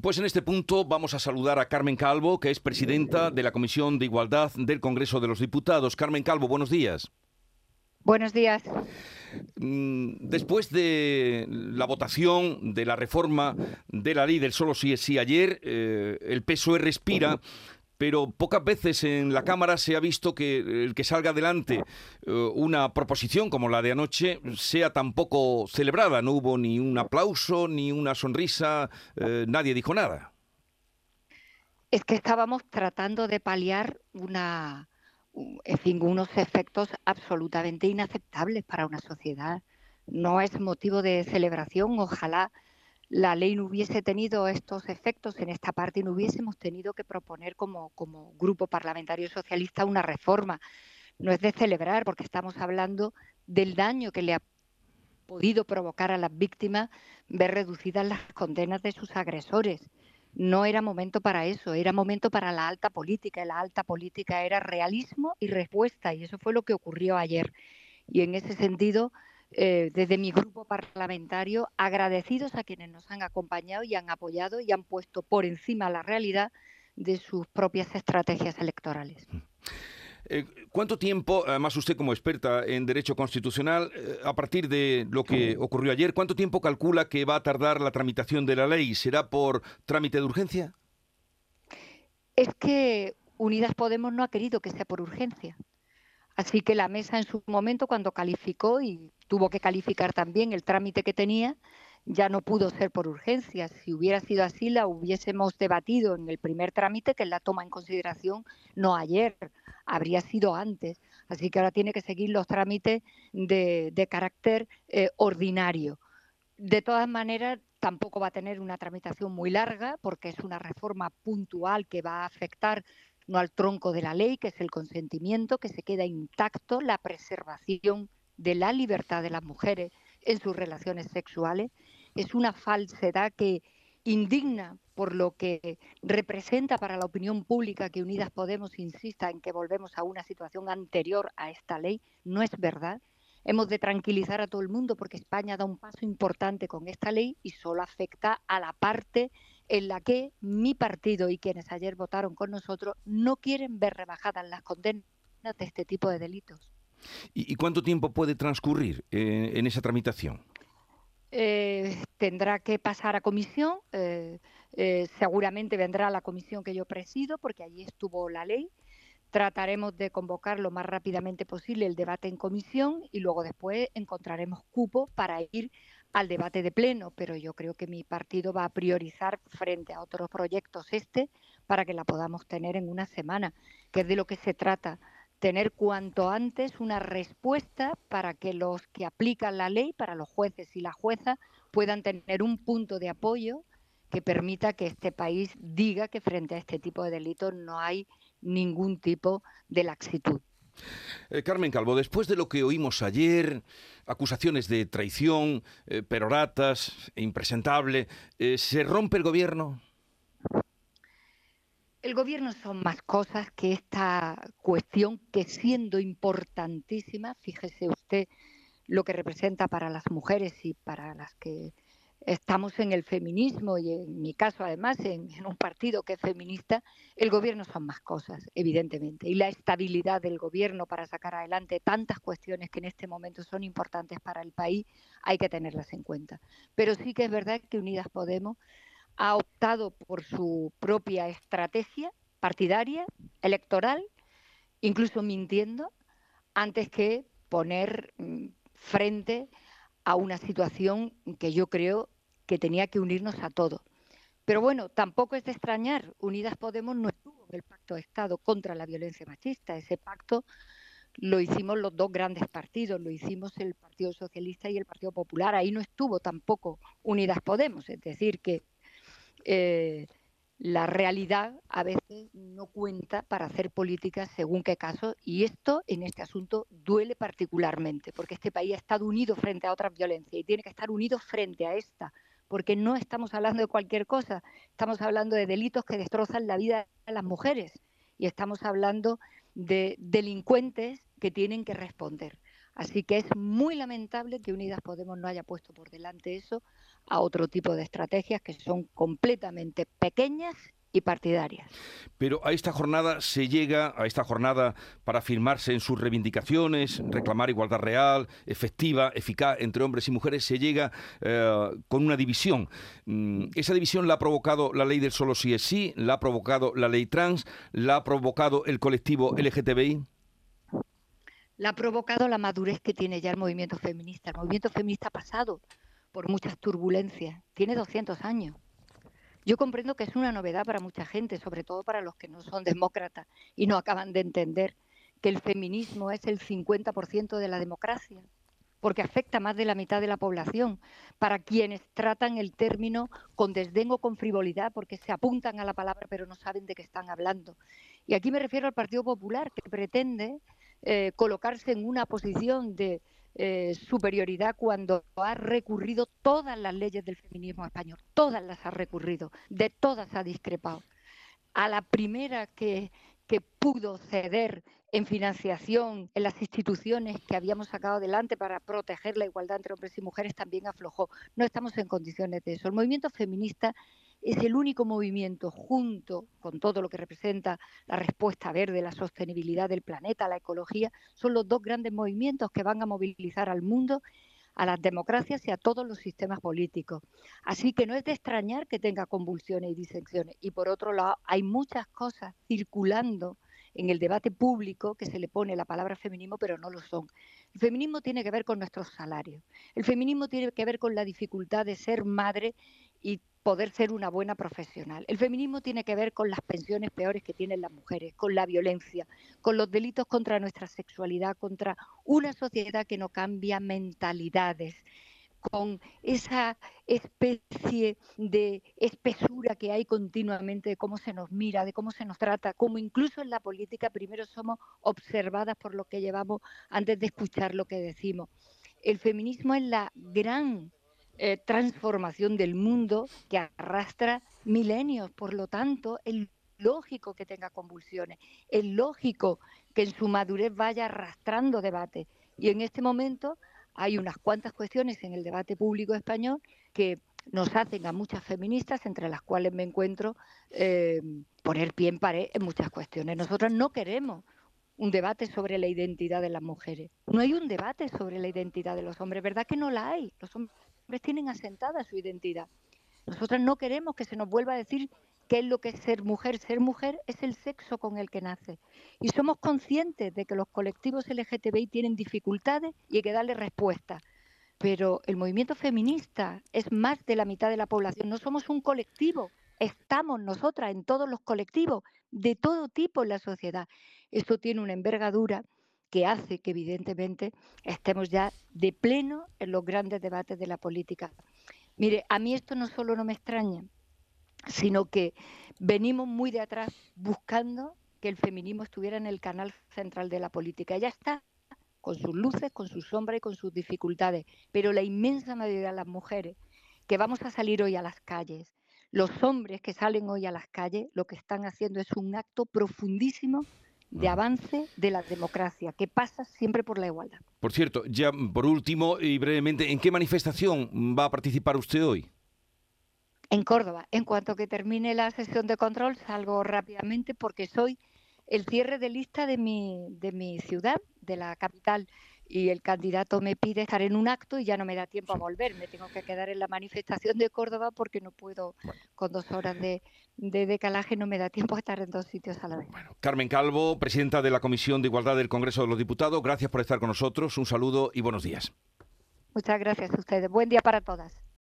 Pues en este punto vamos a saludar a Carmen Calvo, que es presidenta de la Comisión de Igualdad del Congreso de los Diputados. Carmen Calvo, buenos días. Buenos días. Mm, después de la votación de la reforma de la ley del solo sí es sí ayer, eh, el PSOE respira pero pocas veces en la Cámara se ha visto que el que salga adelante eh, una proposición como la de anoche sea tan poco celebrada. No hubo ni un aplauso, ni una sonrisa, eh, nadie dijo nada. Es que estábamos tratando de paliar una, en fin, unos efectos absolutamente inaceptables para una sociedad. No es motivo de celebración, ojalá la ley no hubiese tenido estos efectos en esta parte y no hubiésemos tenido que proponer como, como grupo parlamentario socialista una reforma. No es de celebrar porque estamos hablando del daño que le ha podido provocar a las víctimas ver reducidas las condenas de sus agresores. No era momento para eso, era momento para la alta política. Y la alta política era realismo y respuesta, y eso fue lo que ocurrió ayer. Y en ese sentido, eh, desde mi grupo parlamentario, agradecidos a quienes nos han acompañado y han apoyado y han puesto por encima la realidad de sus propias estrategias electorales. Mm. Eh, ¿Cuánto tiempo, además usted como experta en derecho constitucional, eh, a partir de lo que ocurrió ayer, cuánto tiempo calcula que va a tardar la tramitación de la ley? ¿Será por trámite de urgencia? Es que Unidas Podemos no ha querido que sea por urgencia. Así que la mesa en su momento, cuando calificó y tuvo que calificar también el trámite que tenía, ya no pudo ser por urgencia. Si hubiera sido así, la hubiésemos debatido en el primer trámite, que es la toma en consideración, no ayer, habría sido antes. Así que ahora tiene que seguir los trámites de, carácter eh, ordinario. De todas maneras, tampoco va a tener una tramitación muy larga, porque es una reforma puntual que va a afectar no al tronco de la ley, que es el consentimiento, que se queda intacto la preservación de la libertad de las mujeres en sus relaciones sexuales. Es una falsedad que indigna por lo que representa para la opinión pública que Unidas Podemos insista en que volvemos a una situación anterior a esta ley. No es verdad. Hemos de tranquilizar a todo el mundo porque España da un paso importante con esta ley y solo afecta a la parte en la que mi partido y quienes ayer votaron con nosotros no quieren ver rebajadas las condenas de este tipo de delitos. ¿Y, cuánto tiempo puede transcurrir eh, en esa tramitación? Eh, tendrá que pasar a comisión, eh, seguramente vendrá a la comisión que yo presido, porque allí estuvo la ley. Trataremos de convocar lo más rápidamente posible el debate en comisión y luego después encontraremos cupo para ir al debate de pleno, pero yo creo que mi partido va a priorizar frente a otros proyectos este para que la podamos tener en una semana, que es de lo que se trata, tener cuanto antes una respuesta para que los que aplican la ley, para los jueces y la jueza, puedan tener un punto de apoyo que permita que este país diga que frente a este tipo de delitos no hay ningún tipo de laxitud. Eh, Carmen Calvo, después de lo que oímos ayer, acusaciones de traición, eh, peroratas, impresentable, eh, ¿se rompe el gobierno? El gobierno son más cosas que esta cuestión que siendo importantísima, fíjese usted lo que representa para las mujeres y para las que estamos en el feminismo y en mi caso además en, un partido que es feminista, el gobierno son más cosas, evidentemente. Y la estabilidad del gobierno para sacar adelante tantas cuestiones que en este momento son importantes para el país, hay que tenerlas en cuenta. Pero sí que es verdad que Unidas Podemos ha optado por su propia estrategia partidaria, electoral, incluso mintiendo, antes que poner mm, frente a una situación que yo creo que tenía que unirnos a todos. Pero bueno, tampoco es de extrañar, Unidas Podemos no estuvo en el pacto de Estado contra la violencia machista. Ese pacto lo hicimos los dos grandes partidos, lo hicimos el Partido Socialista y el Partido Popular. Ahí no estuvo tampoco Unidas Podemos, es decir, que eh, la realidad a veces no cuenta para hacer políticas según qué caso y esto en este asunto duele particularmente porque este país ha estado unido frente a otras violencias y tiene que estar unido frente a esta porque no estamos hablando de cualquier cosa, estamos hablando de delitos que destrozan la vida de las mujeres y estamos hablando de delincuentes que tienen que responder. Así que es muy lamentable que Unidas Podemos no haya puesto por delante eso, a otro tipo de estrategias que son completamente pequeñas y partidarias. Pero a esta jornada se llega, a esta jornada para firmarse en sus reivindicaciones, reclamar igualdad real, efectiva, eficaz entre hombres y mujeres, se llega eh, con una división. Mm, esa división la ha provocado la ley del solo sí es sí, la ha provocado la ley trans, la ha provocado el colectivo LGTBI. La ha provocado la madurez que tiene ya el movimiento feminista. El movimiento feminista ha pasado por muchas turbulencias, tiene 200 años yo comprendo que es una novedad para mucha gente, sobre todo para los que no son demócratas y no acaban de entender que el feminismo es el 50% de la democracia, porque afecta a más de la mitad de la población, para quienes tratan el término con desdén o con frivolidad, porque se apuntan a la palabra pero no saben de qué están hablando. Y aquí me refiero al Partido Popular, que pretende eh, colocarse en una posición de eh, superioridad cuando ha recurrido todas las leyes del feminismo español, todas las ha recurrido, de todas ha discrepado. A la primera que, que pudo ceder en financiación en las instituciones que habíamos sacado adelante para proteger la igualdad entre hombres y mujeres también aflojó. No estamos en condiciones de eso. El movimiento feminista es el único movimiento junto con todo lo que representa la respuesta verde, la sostenibilidad del planeta, la ecología, son los dos grandes movimientos que van a movilizar al mundo, a las democracias y a todos los sistemas políticos. Así que no es de extrañar que tenga convulsiones y disensiones. Y por otro lado, hay muchas cosas circulando en el debate público que se le pone la palabra feminismo, pero no lo son. El feminismo tiene que ver con nuestros salarios. El feminismo tiene que ver con la dificultad de ser madre y poder ser una buena profesional. El feminismo tiene que ver con las pensiones peores que tienen las mujeres, con la violencia, con los delitos contra nuestra sexualidad, contra una sociedad que no cambia mentalidades, con esa especie de espesura que hay continuamente de cómo se nos mira, de cómo se nos trata, como incluso en la política primero somos observadas por lo que llevamos antes de escuchar lo que decimos. El feminismo es la gran eh, transformación del mundo que arrastra milenios. Por lo tanto, es lógico que tenga convulsiones, es lógico que en su madurez vaya arrastrando debate. Y en este momento hay unas cuantas cuestiones en el debate público español que nos hacen a muchas feministas, entre las cuales me encuentro, eh, poner pie en pared en muchas cuestiones. Nosotros no queremos un debate sobre la identidad de las mujeres. No hay un debate sobre la identidad de los hombres, ¿verdad que no la hay? Los hombres tienen asentada su identidad. Nosotras no queremos que se nos vuelva a decir qué es lo que es ser mujer. Ser mujer es el sexo con el que nace. Y somos conscientes de que los colectivos LGTBI tienen dificultades y hay que darle respuesta. Pero el movimiento feminista es más de la mitad de la población. No somos un colectivo. Estamos nosotras en todos los colectivos, de todo tipo en la sociedad. Esto tiene una envergadura que hace que evidentemente estemos ya de pleno en los grandes debates de la política. Mire, a mí esto no solo no me extraña, sino que venimos muy de atrás buscando que el feminismo estuviera en el canal central de la política. Ya está, con sus luces, con sus sombras y con sus dificultades, pero la inmensa mayoría de las mujeres que vamos a salir hoy a las calles, los hombres que salen hoy a las calles, lo que están haciendo es un acto profundísimo de avance de la democracia, que pasa siempre por la igualdad. Por cierto, ya por último y brevemente, ¿en qué manifestación va a participar usted hoy? En Córdoba. En cuanto que termine la sesión de control, salgo rápidamente porque soy el cierre de lista de mi, de mi ciudad, de la capital y el candidato me pide estar en un acto y ya no me da tiempo a volver. Me tengo que quedar en la manifestación de Córdoba porque no puedo, con dos horas de, decalaje, no me da tiempo a estar en dos sitios a la vez. Bueno, Carmen Calvo, presidenta de la Comisión de Igualdad del Congreso de los Diputados, gracias por estar con nosotros. Un saludo y buenos días. Muchas gracias a ustedes. Buen día para todas.